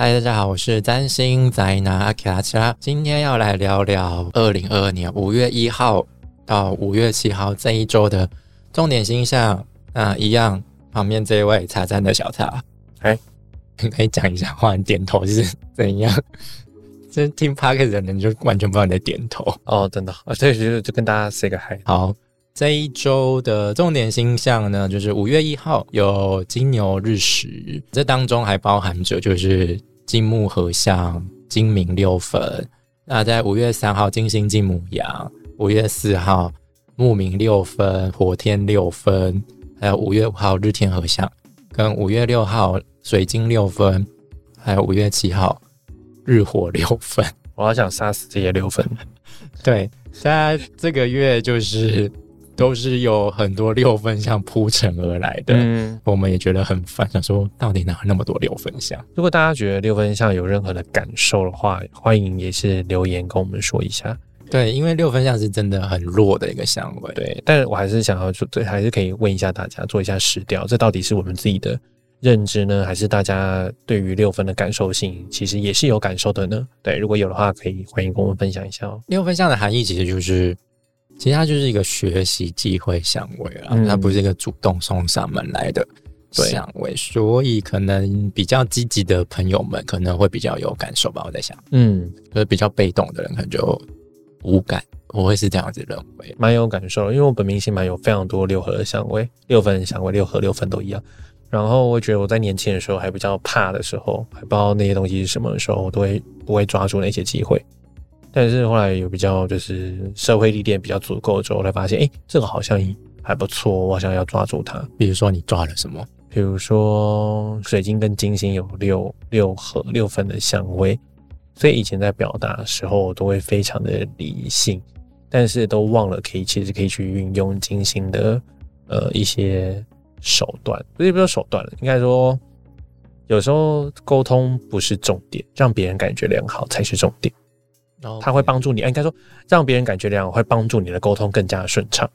嗨，大家好，我是占星宅男阿卡拉，今天要来聊聊二零二二年五月一号到五月七号这一周的重点星象。那一样，旁边这位茶站的小茶，哎，可以讲一下，忽然点头 是怎样？这听 p a r k 的人就完全不知道你在点头哦，真的啊，这就就跟大家 say 个 hi。好，这一周的重点星象呢，就是五月一号有金牛日食，这当中还包含着就是。金木合相，金明六分。那在五月三号，金星进母羊；五月四号，木明六分，火天六分。还有五月五号，日天合相，跟五月六号，水晶六分。还有五月七号，日火六分。我好想杀死这些六分。对，现在这个月就是。都是有很多六分项铺陈而来的，嗯，我们也觉得很烦，想说到底哪那么多六分项？如果大家觉得六分项有任何的感受的话，欢迎也是留言跟我们说一下。对，因为六分项是真的很弱的一个相位，对。但是我还是想要做，对，还是可以问一下大家，做一下实调，这到底是我们自己的认知呢，还是大家对于六分的感受性其实也是有感受的呢？对，如果有的话，可以欢迎跟我们分享一下哦。六分项的含义其实就是。其实它就是一个学习机会相位啊，它不是一个主动送上门来的相位，所以可能比较积极的朋友们可能会比较有感受吧。我在想，嗯，就是比较被动的人可能就无感，我会是这样子认为，蛮有感受，因为我本命星蛮有非常多六合的相位，六分相位，六合六分都一样。然后我觉得我在年轻的时候还比较怕的时候，还不知道那些东西是什么的时候，我都会不会抓住那些机会。但是后来有比较就是社会历练比较足够之后，才发现，哎，这个好像还不错，我好像要抓住它。比如说你抓了什么？比如说水晶跟金星有六六合六分的相位，所以以前在表达的时候我都会非常的理性，但是都忘了可以其实可以去运用金星的呃一些手段，不是不说手段了，应该说有时候沟通不是重点，让别人感觉良好才是重点。他会帮助你，应该说让别人感觉良好，会帮助你的沟通更加顺畅。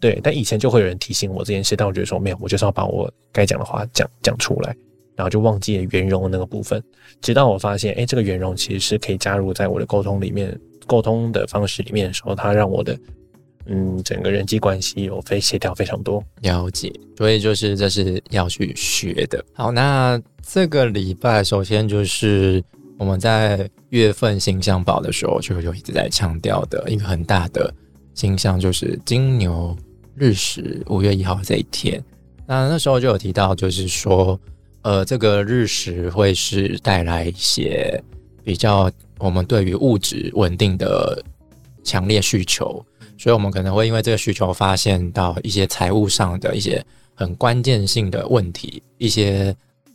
对，但以前就会有人提醒我这件事，但我觉得说没有，我就是要把我该讲的话讲讲出来，然后就忘记了圆融的那个部分。直到我发现，哎，这个圆融其实是可以加入在我的沟通里面，沟通的方式里面的时候，它让我的嗯整个人际关系有非协调非常多。了解，所以就是这是要去学的。好，那这个礼拜首先就是。我们在月份星象宝的时候，就有一直在强调的一个很大的星象，就是金牛日食五月一号这一天。那那时候就有提到，就是说，呃，这个日食会是带来一些比较我们对于物质稳定的强烈需求，所以我们可能会因为这个需求，发现到一些财务上的一些很关键性的问题，一些。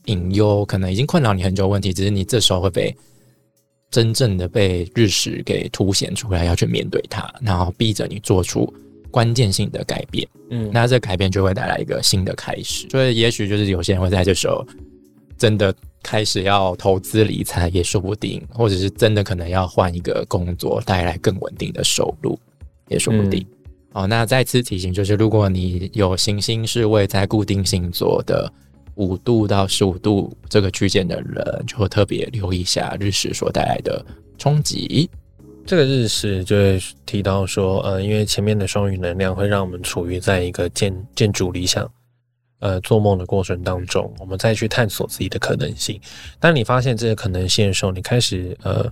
隐忧可能已经困扰你很久，问题只是你这时候会被真正的被日食给凸显出来，要去面对它，然后逼着你做出关键性的改变。嗯，那这改变就会带来一个新的开始。所以，也许就是有些人会在这时候真的开始要投资理财，也说不定，或者是真的可能要换一个工作，带来更稳定的收入，也说不定。哦，那再次提醒，就是如果你有行星是位在固定星座的。五度到十五度这个区间的人，就会特别留意一下日食所带来的冲击。这个日食就会提到说，呃，因为前面的双鱼能量会让我们处于在一个建建筑理想，呃，做梦的过程当中，我们再去探索自己的可能性。当你发现这些可能性的时候，你开始呃。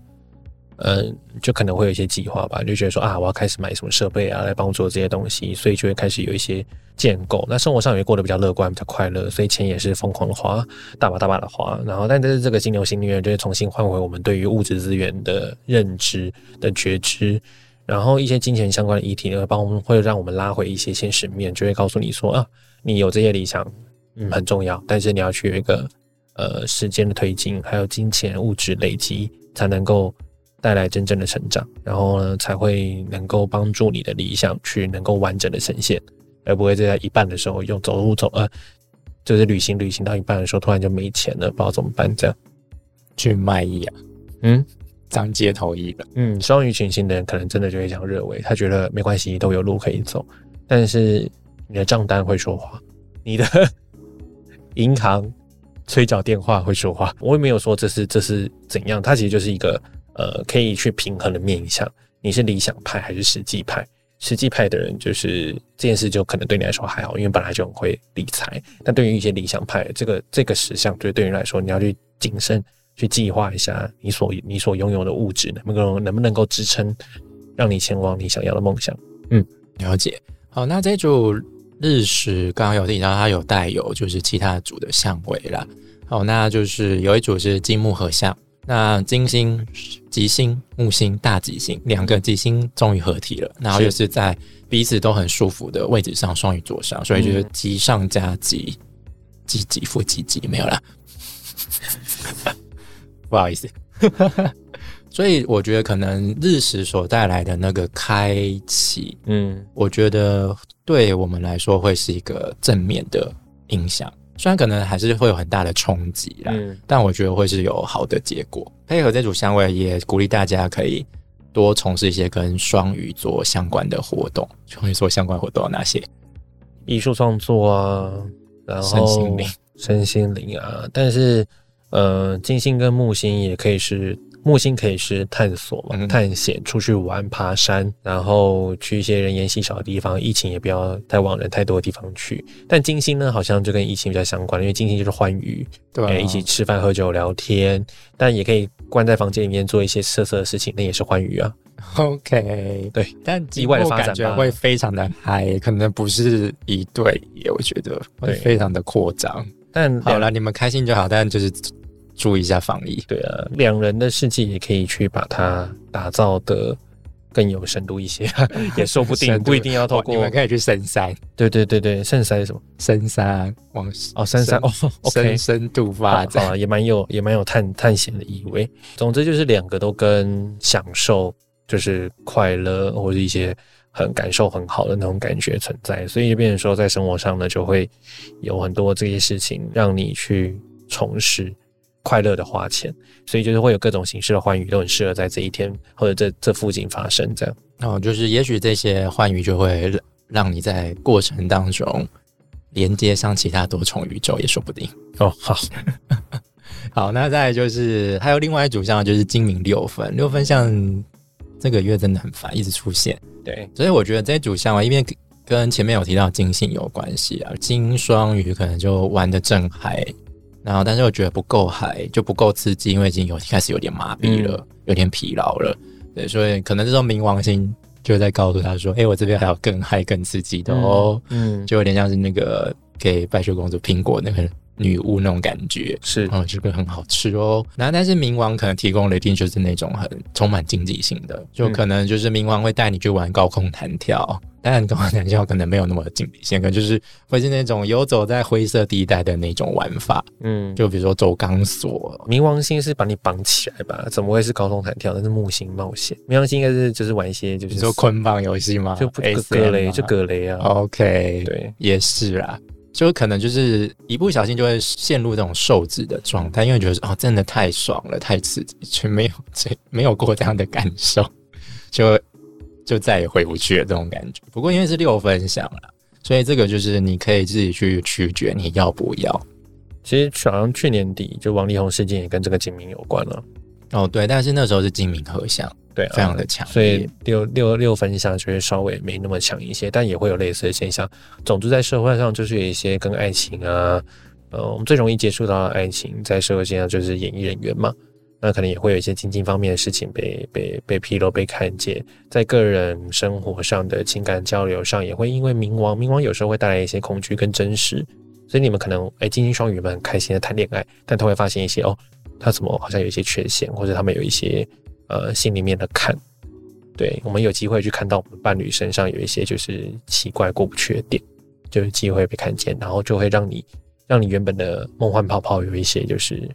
嗯，就可能会有一些计划吧，就觉得说啊，我要开始买什么设备啊，来帮我做这些东西，所以就会开始有一些建构。那生活上也过得比较乐观，比较快乐，所以钱也是疯狂的花，大把大把的花。然后，但是这个金牛星月就会重新换回我们对于物质资源的认知的觉知，然后一些金钱相关的议题呢，帮我们会让我们拉回一些现实面，就会告诉你说啊，你有这些理想，嗯，很重要，但是你要去有一个呃时间的推进，还有金钱物质累积，才能够。带来真正的成长，然后呢，才会能够帮助你的理想去能够完整的呈现，而不会在一半的时候用走路走呃，就是旅行旅行到一半的时候突然就没钱了，不知道怎么办，这样。去卖艺啊，嗯，当街头艺的，嗯，双鱼群星的人可能真的就会这样认为，他觉得没关系，都有路可以走，但是你的账单会说话，你的 银行催缴电话会说话，我也没有说这是这是怎样，它其实就是一个呃可以去平衡的面向，你是理想派还是实际派？实际派的人就是这件事就可能对你来说还好，因为本来就很会理财，但对于一些理想派，这个这个实项，就对你来说你要去谨慎去计划一下你所你所拥有的物质能不能能不能够支撑让你前往你想要的梦想。嗯，了解。好，那这组日食刚刚有提到它有带有就是其他组的相位啦。好，那就是有一组是金木合相，那金星、吉星、木星、大吉星两个吉星终于合体了，然后又是在彼此都很舒服的位置上，双鱼座上，所以就是吉上加吉，吉吉负吉吉没有啦。不好意思。所以我觉得可能日食所带来的那个开启，嗯，我觉得对我们来说会是一个正面的影响。虽然可能还是会有很大的冲击啦，但我觉得会是有好的结果。配合这组香味，也鼓励大家可以多从事一些跟双鱼座相关的活动。双鱼座相关活动有哪些？艺术创作啊，然后身心灵、身心灵啊。但是，呃，金星跟木星也可以是。木星可以是探索嘛，探险，出去玩，爬山，然后去一些人烟稀少的地方。疫情也不要太往人太多的地方去。但金星呢，好像就跟疫情比较相关，因为金星就是欢愉，对，一起吃饭、喝酒、聊天。但也可以关在房间里面做一些色色的事情，那也是欢愉啊。OK，对，但意外的发展会非常的嗨，可能不是一对，我觉得会非常的扩张。但好了，你们开心就好，但就是。注意一下防疫，对啊，两人的世界也可以去把它打造的更有深度一些，也说不定，不一定要透过。你们可以去深山，对对对对，深山是什么？深山往哦，深山哦，OK，深度发展啊，也蛮有也蛮有探探险的意味。总之就是两个都跟享受，就是快乐或者一些很感受很好的那种感觉存在，所以就变成说在生活上呢，就会有很多这些事情让你去从事。快乐的花钱，所以就是会有各种形式的欢愉，都很适合在这一天或者这这附近发生。这样哦，就是也许这些欢愉就会让你在过程当中连接上其他多重宇宙，也说不定。哦，好，好，那再就是还有另外一组像就是精明六分，六分像这个月真的很烦，一直出现。对，所以我觉得这组像啊，因为跟前面有提到金星有关系啊，金双鱼可能就玩的正嗨。然后，但是又觉得不够嗨，就不够刺激，因为已经有开始有点麻痹了，有点疲劳了。对，所以可能这种冥王星就在告诉他说：“哎，我这边还有更嗨、更刺激的哦。”嗯，就有点像是那个给白雪公主苹果那个女巫那种感觉，是，哦，这个很好吃哦。然后，但是冥王可能提供的一定就是那种很充满竞技性的，就可能就是冥王会带你去玩高空弹跳。但高空弹跳可能没有那么竞技，性，可能就是会是那种游走在灰色地带的那种玩法，嗯，就比如说走钢索。冥王星是把你绑起来吧？怎么会是高空弹跳？那是木星冒险。冥王星应该是就是玩一些就是说捆绑游戏吗？就不格雷就格雷啊。OK，对，也是啊，就可能就是一不小心就会陷入这种受制的状态，因为觉得哦，真的太爽了，太刺激，却没有 这没有过这样的感受，就。就再也回不去了这种感觉。不过因为是六分享了，所以这个就是你可以自己去取决你要不要。其实好像去年底就王力宏事件也跟这个精明有关了。哦，对，但是那时候是精明合相，对，非常的强，所以六六六分享就会稍微没那么强一些，但也会有类似的现象。总之在社会上就是有一些跟爱情啊，呃，我们最容易接触到的爱情，在社会现象就是演艺人员嘛。那可能也会有一些经济方面的事情被被被披露、被看见，在个人生活上的情感交流上，也会因为冥王，冥王有时候会带来一些恐惧跟真实，所以你们可能哎，金星双鱼们很开心的谈恋爱，但他会发现一些哦，他怎么好像有一些缺陷，或者他们有一些呃心里面的坎，对我们有机会去看到我们伴侣身上有一些就是奇怪过不去的点，就有机会被看见，然后就会让你让你原本的梦幻泡泡有一些就是。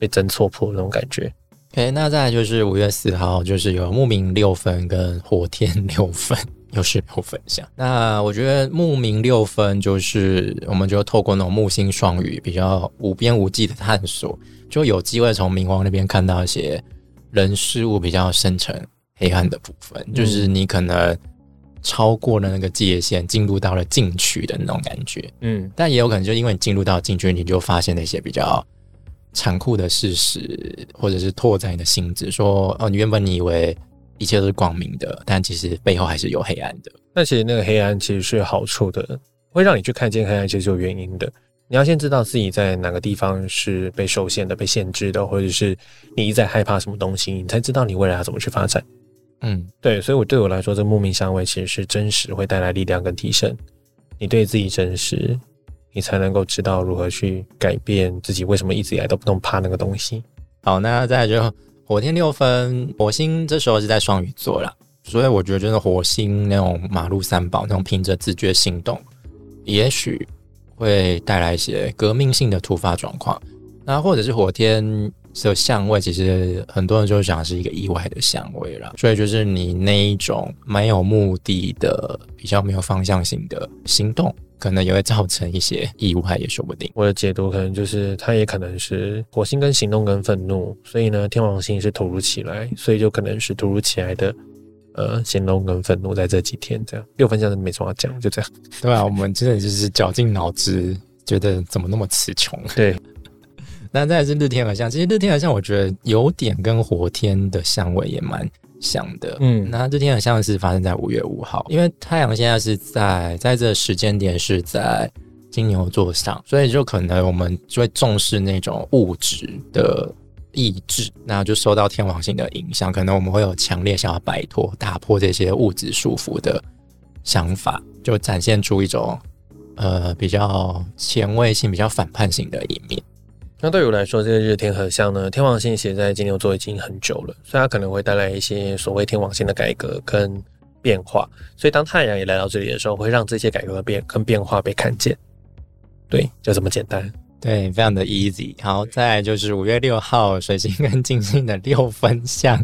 被针戳破那种感觉。OK，那再来就是五月四号，就是有木冥六分跟火天六分，又是六分相。那我觉得木冥六分就是我们就透过那种木星双鱼比较无边无际的探索，就有机会从冥王那边看到一些人事物比较深层黑暗的部分。就是你可能超过了那个界限，进入到了禁区的那种感觉。嗯，但也有可能就因为你进入到禁区，你就发现那些比较残酷的事实，或者是拓展你的心智，说哦，你原本你以为一切都是光明的，但其实背后还是有黑暗的。那其实那个黑暗其实是有好处的，会让你去看见黑暗，其实是有原因的。你要先知道自己在哪个地方是被受限的、被限制的，或者是你一直在害怕什么东西，你才知道你未来要怎么去发展。嗯，对，所以我对我来说，这个木命相位其实是真实，会带来力量跟提升。你对自己真实，你才能够知道如何去改变自己。为什么一直以来都不能怕那个东西？好，那再来就火天六分，火星这时候是在双鱼座了，所以我觉得就是火星那种马路三宝那种凭着自觉行动，也许会带来一些革命性的突发状况。那或者是火天的相位，其实很多人就想是一个意外的相位啦。所以就是你那一种没有目的的、比较没有方向性的行动，可能也会造成一些意外，也说不定。我的解读可能就是，它也可能是火星跟行动跟愤怒，所以呢，天王星是突如其来，所以就可能是突如其来的呃行动跟愤怒在这几天这样。六分像是没什么要讲，就这样。对啊，我们真的就是绞尽脑汁，觉得怎么那么词穷。对，那再来是日天合相，其实日天合相我觉得有点跟火天的相位也蛮像的。嗯那日天合相是发生在五月五号，因为太阳现在是在在这时间点是在金牛座上，所以就可能我们就会重视那种物质的意志，那就受到天王星的影响，可能我们会有强烈想要摆脱、打破这些物质束缚的想法，就展现出一种呃比较前卫性、比较反叛性的一面。那对于我来说，这个日天合相呢，天王星写在金牛座已经很久了，所以它可能会带来一些所谓天王星的改革跟变化。所以当太阳也来到这里的时候，会让这些改革变跟变化被看见。对，就这么简单。对，非常的 easy。好，再来就是五月六号，水星跟金星的六分相。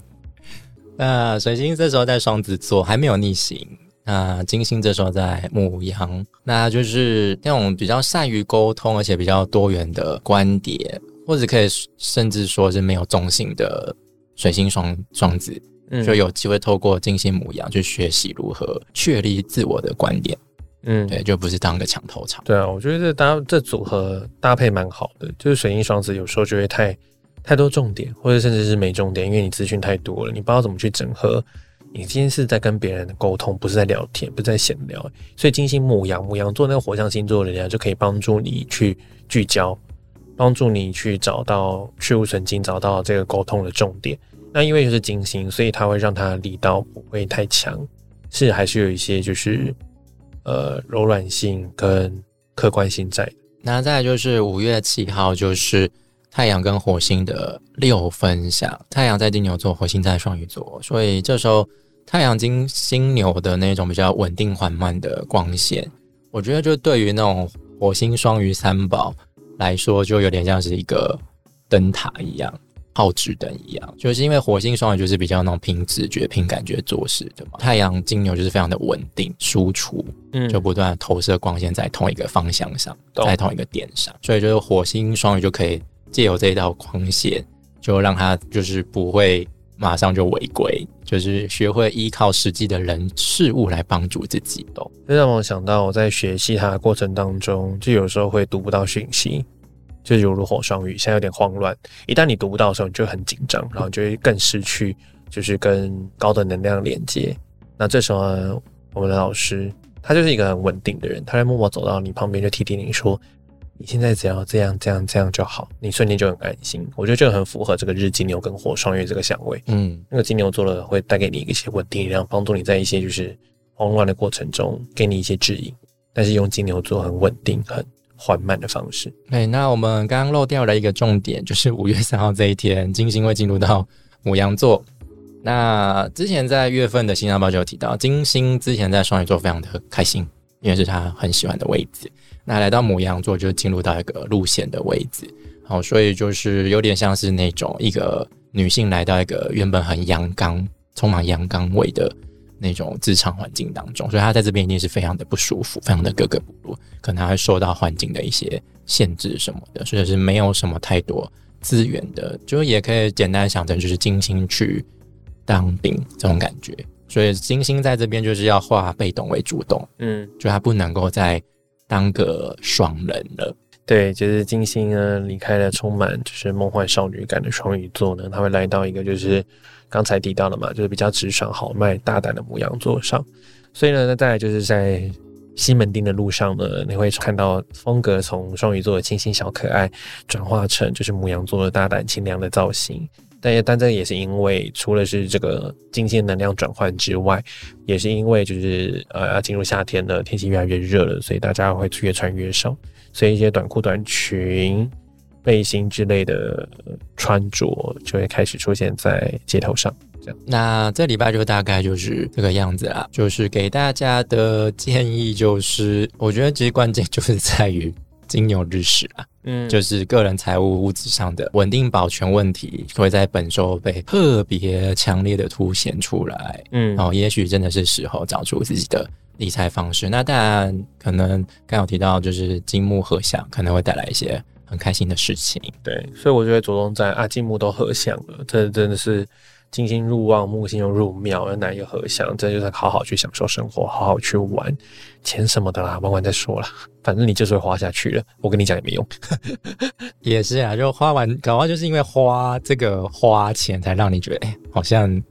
那水星这时候在双子座，还没有逆行。那金星这时候在母羊，那就是那种比较善于沟通，而且比较多元的观点，或者可以甚至说是没有中性的水星双双子，嗯就有机会透过金星母羊去学习如何确立自我的观点。嗯，对，就不是当个墙头草。对啊，我觉得这搭这组合搭配蛮好的，就是水星双子有时候就会太太多重点，或者甚至是没重点，因为你资讯太多了，你不知道怎么去整合。你今天是在跟别人沟通，不是在聊天，不是在闲聊。所以金星母羊，母羊座那个火象星座的人啊，就可以帮助你去聚焦，帮助你去找到去无存精，找到这个沟通的重点。那因为就是金星，所以它会让它力道不会太强，是还是有一些就是呃柔软性跟客观性在。那再就是五月七号，就是太阳跟火星的六分相，太阳在金牛座，火星在双鱼座，所以这时候太阳金星牛的那种比较稳定缓慢的光线，我觉得就对于那种火星双鱼三宝来说，就有点像是一个灯塔一样。号指灯一样，就是因为火星双鱼就是比较那种凭直觉、凭感觉做事的嘛，太阳金牛就是非常的稳定输出，嗯就不断投射光线在同一个方向上，在同一个点上，所以就是火星双鱼就可以借由这一道光线，就让它就是不会马上就违规，就是学会依靠实际的人事物来帮助自己。都？这让我想到我在学习它的过程当中，就有时候会读不到讯息，就犹如火双鱼，现在有点慌乱。一旦你读不到的时候，你就很紧张，然后你就会更失去就是跟高的能量连接。那这时候呢，我们的老师他就是一个很稳定的人，他会默默走到你旁边，就提提你说：“你现在只要这样这样这样就好。”你瞬间就很安心。我觉得这个很符合这个日金牛跟火双鱼这个相位。嗯，那个金牛座的会带给你一些稳定力量，帮助你在一些就是慌乱的过程中给你一些指引，但是用金牛座很稳定、很缓慢的方式。对。那我们刚刚漏掉了一个重点，就是五月三号这一天，金星会进入到母羊座。那之前在月份的星象报就有提到，金星之前在双鱼座非常的开心，因为是他很喜欢的位置。那来到母羊座就进入到一个路线的位置，好，所以就是有点像是那种一个女性来到一个原本很阳刚、充满阳刚味的那种职场环境当中，所以他在这边一定是非常的不舒服，非常的格格不入，可能还会受到环境的一些限制什么的，所以是没有什么太多资源的，就也可以简单想成就是金星去当兵这种感觉。所以金星在这边就是要化被动为主动，嗯，就他不能够再当个爽人了。对，就是金星呢离开了充满就是梦幻少女感的双鱼座呢，他会来到一个就是刚才提到了嘛，就是比较直爽豪迈、大胆的母羊座上。所以呢，那再来就是在西门町的路上呢，你会看到风格从双鱼座的清新小可爱转化成就是母羊座的大胆清凉的造型。但也但这也是因为除了是这个金星能量转换之外，也是因为就是呃要进入夏天了，天气越来越热了，所以大家会越穿越少。所以一些短裤、短裙、背心之类的穿着就会开始出现在街头上。这样，那这礼拜就大概就是这个样子啦。就是给大家的建议就是，我觉得其实关键就是在于金牛日食啦，嗯，就是个人财务物质上的稳定保全问题会在本周被特别强烈的凸显出来。嗯，哦，也许真的是时候找出自己的。理财方式，那当然可能刚有提到，就是金木合相，可能会带来一些很开心的事情。对，所以我就会着重在啊，金木都合相了，这真的是金星入望，木星又入庙，哪一个合相？这就是好好去享受生活，好好去玩，钱什么的啦，玩完再说啦，反正你就是会花下去了。我跟你讲也没用。也是啊，就花完，搞完就是因为花这个花钱，才让你觉得，哎，好像。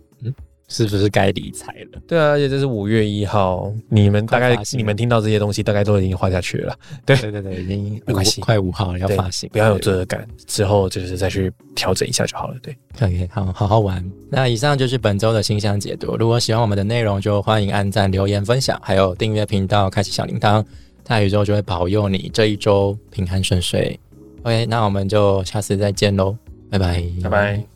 是不是该理财了？对啊，而且这是五月一号，你们大概你们听到这些东西，大概都已经花下去了。对对对对，已经没关系，快五号了要发行，不要有罪恶感，之后就是再去调整一下就好了。对，，OK，好好好玩。那以上就是本周的星象解读。如果喜欢我们的内容，就欢迎按赞、留言、分享，还有订阅频道，开启小铃铛。大宇宙就会保佑你这一周平安顺遂。OK，那我们就下次再见喽，拜拜，拜拜。